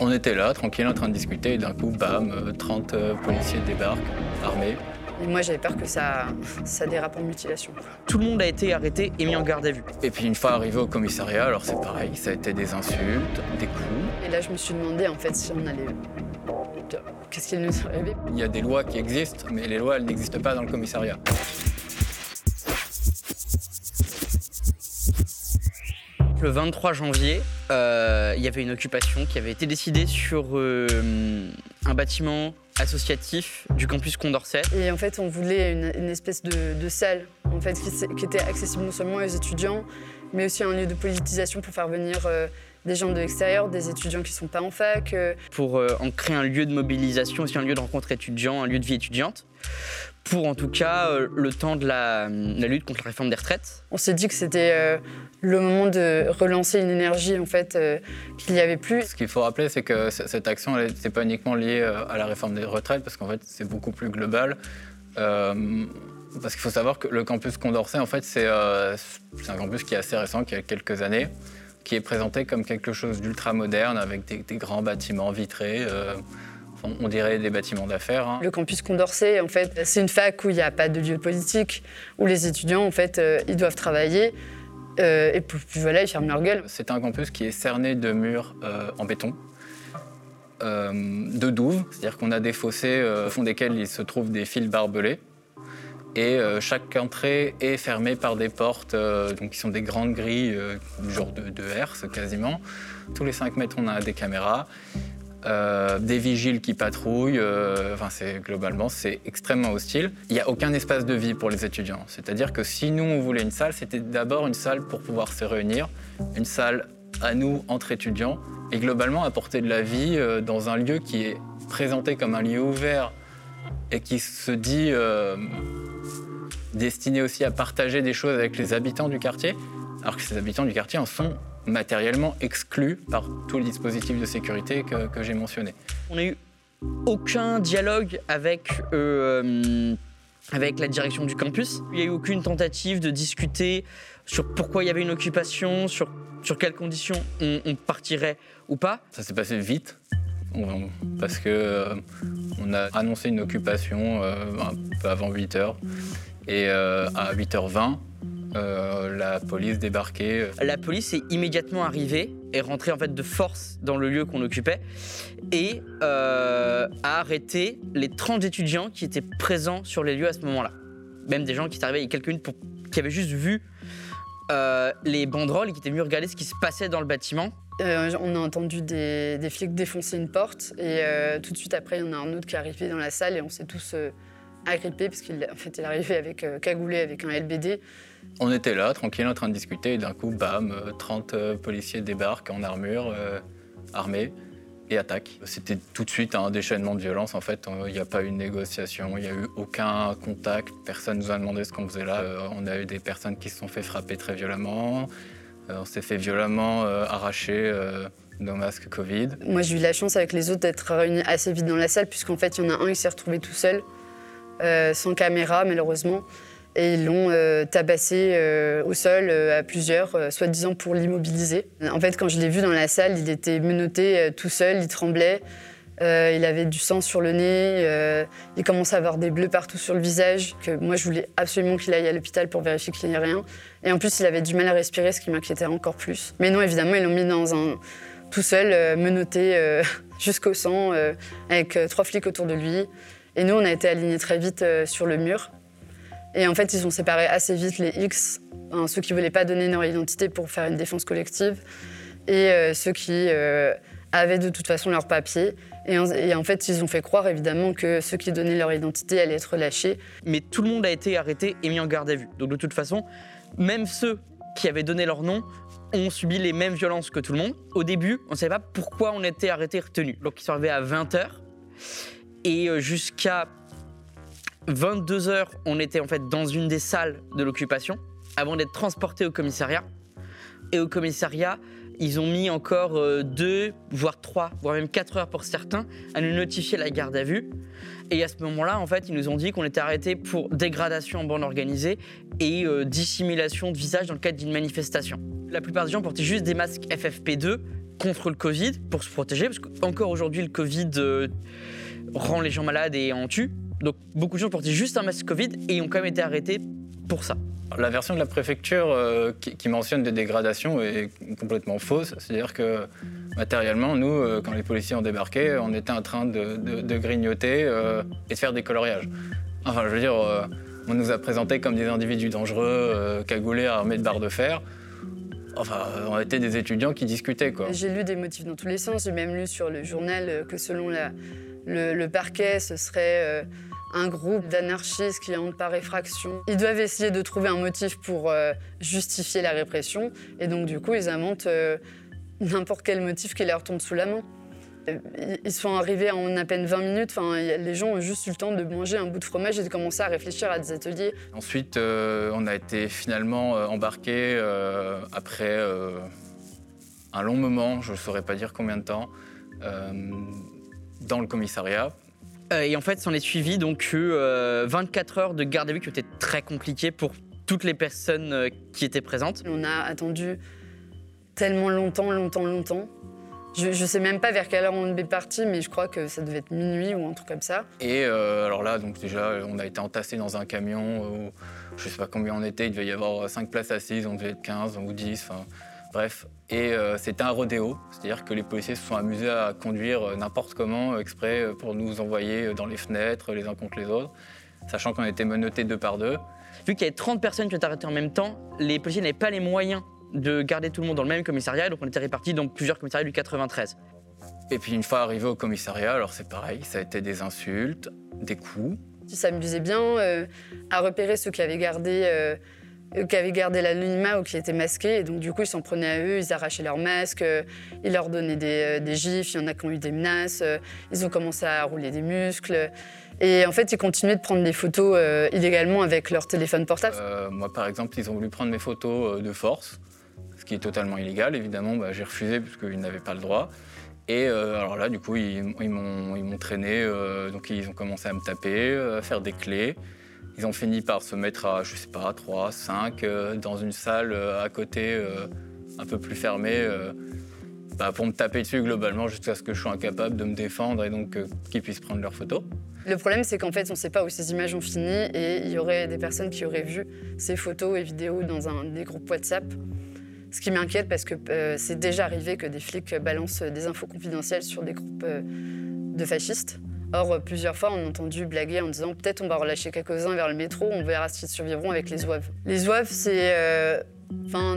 On était là, tranquille, en train de discuter, et d'un coup, bam, 30 euh, policiers débarquent, armés. Et moi, j'avais peur que ça, ça dérape en mutilation. Tout le monde a été arrêté et mis en garde à vue. Et puis une fois arrivé au commissariat, alors c'est pareil, ça a été des insultes, des coups. Et là, je me suis demandé, en fait, si on allait... Qu'est-ce qu'il nous est arrivé? Il y a des lois qui existent, mais les lois, elles n'existent pas dans le commissariat. Le 23 janvier, euh, il y avait une occupation qui avait été décidée sur euh, un bâtiment associatif du campus Condorcet. Et en fait, on voulait une, espèce de, salle en fait, qui était accessible non seulement aux étudiants, mais aussi un lieu de politisation pour faire venir euh, des gens de l'extérieur, des étudiants qui ne sont pas en fac. euh. pour euh, en créer un lieu de mobilisation, aussi un lieu de rencontre étudiant, un lieu de vie étudiante, pour en tout cas euh, le temps de la, la lutte contre la réforme des retraites. On s'est dit que c'était euh, le moment de relancer une énergie en fait euh, qu'il n'y avait plus. Ce qu'il faut rappeler, c'est que cette action, n'est pas uniquement liée à la réforme des retraites, parce qu'en fait, c'est beaucoup plus global. Euh, parce qu'il faut savoir que le campus Condorcet, en fait, c'est euh, c'est un campus qui est assez récent, qui a quelques années, qui est présenté comme quelque chose d'ultra moderne, avec des, des grands bâtiments vitrés. euh, on dirait des bâtiments d'affaires. hein. Le campus Condorcet, en fait, c'est une fac où il n'y a pas de lieu politique, où les étudiants, en fait, euh, ils doivent travailler. euh, et puis, puis voilà, ils ferment leur gueule. C'est un campus qui est cerné de murs euh, en béton, de douves, c'est-à-dire qu'on a des fossés au fond desquels il se trouve des fils barbelés. Et euh, chaque entrée est fermée par des portes euh, qui sont des grandes grilles euh, du genre de, de quasiment. Tous les 5 mètres, on a des caméras, des vigiles qui patrouillent. enfin, c'est globalement, c'est extrêmement hostile. Il n'y a aucun espace de vie pour les étudiants. C'est-à-dire que si nous, on voulait une salle, c'était d'abord une salle pour pouvoir se réunir, une salle à nous entre étudiants, et globalement apporter de la vie dans un lieu qui est présenté comme un lieu ouvert et qui se dit euh, destiné aussi à partager des choses avec les habitants du quartier, alors que ces habitants du quartier en sont matériellement exclus par tous les dispositifs de sécurité que, que j'ai mentionnés. On n'a eu aucun dialogue avec, euh, avec la direction du campus. Il n'y a eu aucune tentative de discuter sur pourquoi il y avait une occupation, sur, sur quelles conditions on, on partirait ou pas. Ça s'est passé vite. Parce que euh, on a annoncé une occupation euh, un peu avant 8 h Et euh, à 8h20, euh, la police débarquait. La police est immédiatement arrivée et rentrée en fait de force dans le lieu qu'on occupait et a arrêté les 30 étudiants qui étaient présents sur les lieux à ce moment-là. Même des gens qui étaient arrivés il y a quelques minutes pour, qui avaient juste vu les banderoles et qui étaient venus regarder ce qui se passait dans le bâtiment. Euh, on a entendu des, flics défoncer une porte et euh, tout de suite après, il y en a un autre qui est arrivé dans la salle et on s'est tous euh, agrippés parce qu'il en est arrivé avec cagoulé avec un LBD. On était là, tranquille, en train de discuter, et d'un coup, bam, euh, 30 euh, policiers débarquent en armure, armés, et attaquent. C'était tout de suite un déchaînement de violence. En fait, il n'y a pas eu de négociation, il n'y a eu aucun contact, personne nous a demandé ce qu'on faisait là. On a eu des personnes qui se sont fait frapper très violemment, on s'est fait violemment euh, arracher euh, nos masques Covid. Moi, j'ai eu la chance avec les autres d'être réunis assez vite dans la salle puisqu'en fait, il y en a un qui s'est retrouvé tout seul, euh, sans caméra malheureusement. Et ils l'ont euh, tabassé euh, au sol euh, à plusieurs, euh, soi-disant pour l'immobiliser. En fait, quand je l'ai vu dans la salle, il était menotté euh, tout seul, il tremblait. Euh, il avait du sang sur le nez, euh, il commençait à avoir des bleus partout sur le visage. Que moi, je voulais absolument qu'il aille à l'hôpital pour vérifier qu'il n'y ait rien. Et en plus, il avait du mal à respirer, ce qui m'inquiétait encore plus. Mais non, évidemment, ils l'ont mis dans un tout seul, euh, menotté jusqu'au sang, avec trois flics autour de lui. Et nous, on a été alignés très vite sur le mur. Et en fait, ils ont séparé assez vite les X, hein, ceux qui ne voulaient pas donner leur identité pour faire une défense collective, et ceux qui avaient de toute façon leurs papiers. Et en, fait, ils ont fait croire évidemment que ceux qui donnaient leur identité allaient être lâchés. Mais tout le monde a été arrêté et mis en garde à vue. Donc de toute façon, même ceux qui avaient donné leur nom ont subi les mêmes violences que tout le monde. Au début, on ne savait pas pourquoi on était arrêtés et retenus. Donc ils sont arrivés à 20h et euh, jusqu'à 22h, on était en fait dans une des salles de l'occupation avant d'être transportés au commissariat. Et au commissariat, ils ont mis encore euh, deux, voire trois, voire même quatre heures pour certains, à nous notifier la garde à vue. Et à ce moment-là, en fait, ils nous ont dit qu'on était arrêtés pour dégradation en bande organisée et euh, dissimulation de visage dans le cadre d'une manifestation. La plupart des gens portaient juste des masques FFP2 contre le Covid pour se protéger, parce qu'encore aujourd'hui, le Covid euh, rend les gens malades et en tue. Donc beaucoup de gens portaient juste un masque Covid et ont quand même été arrêtés pour ça. La version de la préfecture euh, qui, mentionne des dégradations est complètement fausse. C'est-à-dire que matériellement, nous, euh, quand les policiers ont débarqué, on était en train de, grignoter euh, et de faire des coloriages. Enfin, je veux dire, on nous a présentés comme des individus dangereux, cagoulés, armés de barres de fer. Enfin, on était des étudiants qui discutaient, quoi. J'ai lu des motifs dans tous les sens. J'ai même lu sur le journal que selon le, parquet, ce serait un groupe d'anarchistes qui entrent par effraction. Ils doivent essayer de trouver un motif pour euh, justifier la répression. Et donc, du coup, ils inventent euh, n'importe quel motif qui leur tombe sous la main. Euh, Ils sont arrivés en à peine 20 minutes. Enfin, les gens ont juste eu le temps de manger un bout de fromage et de commencer à réfléchir à des ateliers. Ensuite, on a été finalement embarqués après un long moment, je ne saurais pas dire combien de temps, dans le commissariat. Euh, et en fait, s'en est suivi donc euh, 24 heures de garde à vue qui ont été très compliquées pour toutes les personnes euh, qui étaient présentes. On a attendu tellement longtemps, longtemps, longtemps. Je, je sais même pas vers quelle heure on est parti, mais je crois que ça devait être minuit ou un truc comme ça. Et euh, alors là, donc déjà, on a été entassés dans un camion où je ne sais pas combien on était, il devait y avoir 5 places assises, on devait être 15 ou 10, enfin, bref. Et euh, c'était un rodéo, c'est-à-dire que les policiers se sont amusés à conduire euh, n'importe comment, euh, exprès, pour nous envoyer dans les fenêtres, les uns contre les autres, sachant qu'on était menottés deux par deux. Vu qu'il y avait 30 personnes qui ont été arrêtées en même temps, les policiers n'avaient pas les moyens de garder tout le monde dans le même commissariat, donc on était répartis dans plusieurs commissariats du 93. Et puis une fois arrivé au commissariat, alors c'est pareil, ça a été des insultes, des coups. Ils s'amusaient bien euh, à repérer ceux qui avaient gardé, euh, qui avaient gardé l'anonymat ou qui étaient masqués. Et donc, du coup, ils s'en prenaient à eux, ils arrachaient leurs masques, euh, ils leur donnaient des, euh, des gifs, il y en a qui ont eu des menaces, euh, ils ont commencé à rouler des muscles. Et en fait, ils continuaient de prendre des photos illégalement avec leur téléphone portable. Moi, par exemple, ils ont voulu prendre mes photos de force, ce qui est totalement illégal. Évidemment, bah, j'ai refusé puisqu'ils n'avaient pas le droit. Et alors là, du coup, ils, m'ont traîné. donc, ils ont commencé à me taper, à faire des clés. Ils ont fini par se mettre à, je sais pas, 3, 5, euh, dans une salle euh, à côté, euh, un peu plus fermée, bah, pour me taper dessus globalement, jusqu'à ce que je sois incapable de me défendre et donc qu'ils puissent prendre leurs photos. Le problème, c'est qu'en fait, on ne sait pas où ces images ont fini et il y aurait des personnes qui auraient vu ces photos et vidéos dans un des groupes WhatsApp. Ce qui m'inquiète parce que c'est déjà arrivé que des flics balancent des infos confidentielles sur des groupes de fascistes. Or, euh, plusieurs fois, on a entendu blaguer en disant peut-être on va relâcher quelques-uns vers le métro, on verra s'ils survivront avec les zouaves. Les zouaves, c'est euh,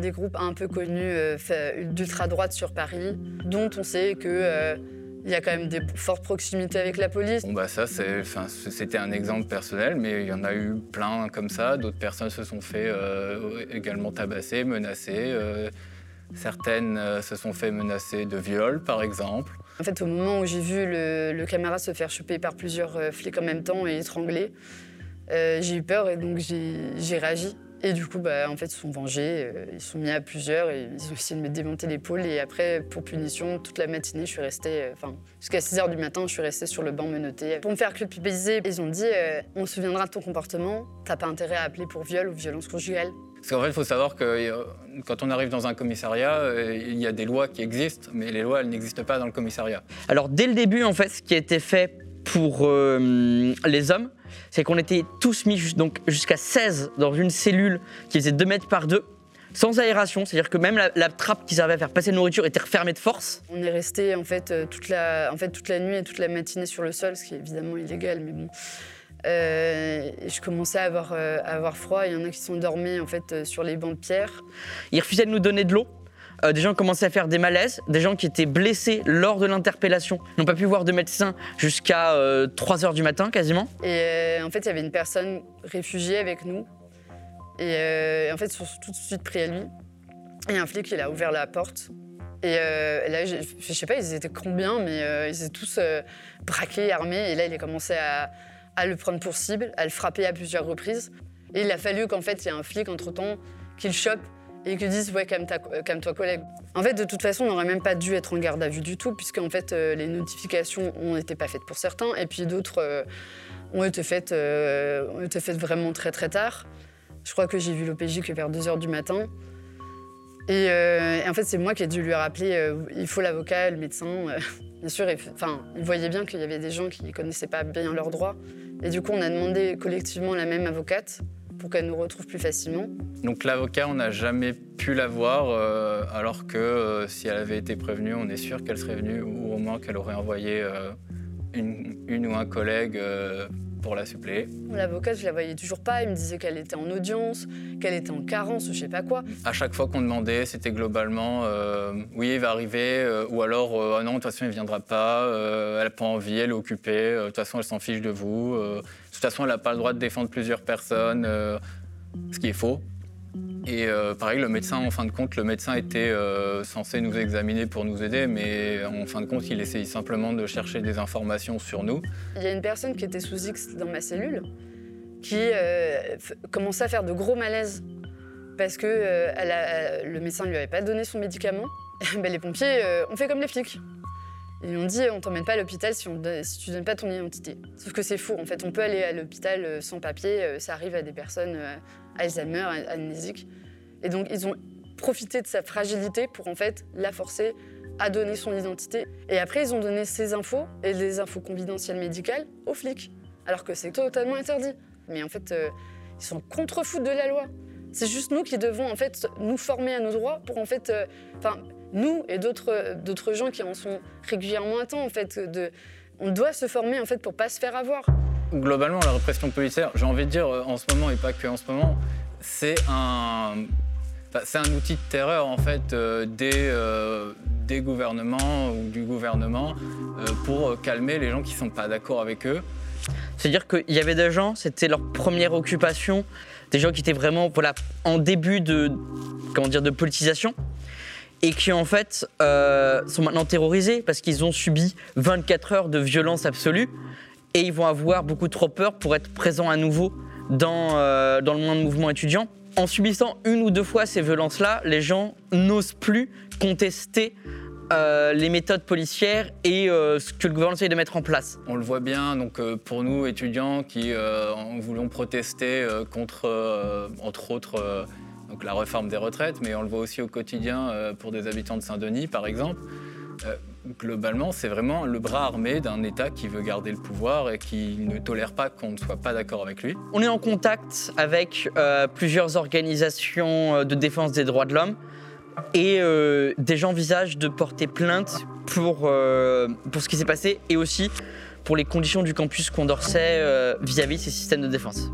des groupes un peu connus euh, d'ultra-droite sur Paris, dont on sait que euh, il y a quand même des fortes proximités avec la police. Bon, bah ça, c'était un exemple personnel, mais il y en a eu plein comme ça. D'autres personnes se sont fait également tabasser, menacer. Certaines euh, se sont fait menacer de viol, par exemple. En fait, au moment où j'ai vu le, le se faire choper par plusieurs euh, flics en même temps et étrangler, euh, j'ai eu peur et donc j'ai réagi. Et du coup, bah, en fait, ils se sont vengés, ils se sont mis à plusieurs et ils ont essayé de me démonter l'épaule. Et après, pour punition, toute la matinée, je suis restée, enfin, jusqu'à 6 h du matin, je suis restée sur le banc menottée. Pour me faire culpabiliser, ils ont dit On se souviendra de ton comportement, t'as pas intérêt à appeler pour viol ou violence conjugale. Parce qu'en fait, il faut savoir que euh, quand on arrive dans un commissariat, euh, il y a des lois qui existent, mais les lois, elles n'existent pas dans le commissariat. Alors dès le début, en fait, ce qui a été fait pour euh, les hommes, c'est qu'on était tous mis donc jusqu'à 16 dans une cellule qui faisait 2 mètres par 2, sans aération, c'est-à-dire que même la, la trappe qui servait à faire passer la nourriture était refermée de force. On est resté en fait, euh, toute la, en fait toute la nuit et toute la matinée sur le sol, ce qui est évidemment illégal, mais bon. Euh, je commençais à avoir, euh, à avoir froid. Il y en a qui sont dormis en fait euh, sur les bancs de pierre. Ils refusaient de nous donner de l'eau. Des gens commençaient à faire des malaises, des gens qui étaient blessés lors de l'interpellation n'ont pas pu voir de médecin jusqu'à 3 heures du matin quasiment. Et en fait, il y avait une personne réfugiée avec nous. Et en fait, ils sont tout de suite pris à lui. Et un flic, il a ouvert la porte. Et euh, là, je, je sais pas, ils étaient combien, mais euh, ils étaient tous euh, braqués, armés. Et là, il a commencé à, à le prendre pour cible, à le frapper à plusieurs reprises. Et il a fallu qu'en fait, il y ait un flic entre-temps qui le chope et qui dise Ouais, calme-toi, calme-toi, collègue. En fait, de toute façon, on n'aurait même pas dû être en garde à vue du tout, puisque en fait, euh, les notifications n'étaient pas faites pour certains, et puis d'autres euh, ont, été faites, euh, ont été faites vraiment très très tard. Je crois que j'ai vu l'OPJ que vers 2h du matin. Et, euh, en fait, c'est moi qui ai dû lui rappeler euh, il faut l'avocat, le médecin. euh, bien sûr, il voyait bien qu'il y avait des gens qui ne connaissaient pas bien leurs droits. Et du coup, on a demandé collectivement la même avocate pour qu'elle nous retrouve plus facilement. Donc l'avocat, on n'a jamais pu la voir, euh, alors que euh, si elle avait été prévenue, on est sûr qu'elle serait venue, ou au moins qu'elle aurait envoyé euh, une, ou un collègue pour la suppléer. L'avocate, je la voyais toujours pas. Il me disait qu'elle était en audience, qu'elle était en carence ou je sais pas quoi. À chaque fois qu'on demandait, c'était globalement euh, oui, il va arriver, euh, ou alors euh, Ah non, de toute façon, il viendra pas, elle n'a pas envie, elle est occupée, de toute façon, elle s'en fiche de vous, de toute façon, elle n'a pas le droit de défendre plusieurs personnes, ce qui est faux. Et euh, pareil, le médecin, en fin de compte, le médecin était euh, censé nous examiner pour nous aider, mais en fin de compte, il essayait simplement de chercher des informations sur nous. Il y a une personne qui était sous X dans ma cellule qui euh, commençait à faire de gros malaises parce que le médecin ne lui avait pas donné son médicament. Ben, les pompiers ont fait comme les flics. Ils lui ont dit on t'emmène pas à l'hôpital si, on si tu donnes pas ton identité. Sauf que c'est faux. En fait, on peut aller à l'hôpital sans papier. ça arrive à des personnes Alzheimer, a- amnésiques. Et donc ils ont profité de sa fragilité pour en fait la forcer à donner son identité. Et après, ils ont donné ces infos et des infos confidentielles médicales aux flics, alors que c'est totalement interdit. Mais en fait, euh, ils sont contre-fous de la loi. C'est juste nous qui devons en fait nous former à nos droits pour en fait, euh, enfin nous et d'autres d'autres gens qui en sont régulièrement atteints en fait. De, on doit se former en fait pour pas se faire avoir. Globalement, la répression policière, j'ai envie de dire euh, en ce moment et pas que en ce moment, c'est un, outil de terreur en fait euh, des, euh, des gouvernements ou du gouvernement pour calmer les gens qui sont pas d'accord avec eux. C'est-à-dire qu'il y avait des gens, c'était leur première occupation, des gens qui étaient vraiment voilà, en début de, comment dire, de politisation et qui en fait sont maintenant terrorisés parce qu'ils ont subi 24 heures de violence absolue et ils vont avoir beaucoup trop peur pour être présents à nouveau dans, euh, dans le moindre mouvement étudiant. En subissant une ou deux fois ces violences-là, les gens n'osent plus contester euh, les méthodes policières et euh, ce que le gouvernement essaye de mettre en place. On le voit bien, donc pour nous étudiants qui voulons protester contre, entre autres, donc la réforme des retraites, mais on le voit aussi au quotidien pour des habitants de Saint-Denis, par exemple. Globalement, c'est vraiment le bras armé d'un État qui veut garder le pouvoir et qui ne tolère pas qu'on ne soit pas d'accord avec lui. On est en contact avec euh, plusieurs organisations euh, de défense des droits de l'homme et euh, des gens envisagent de porter plainte pour, euh, pour ce qui s'est passé et aussi pour les conditions du campus Condorcet vis-à-vis de ces systèmes de défense.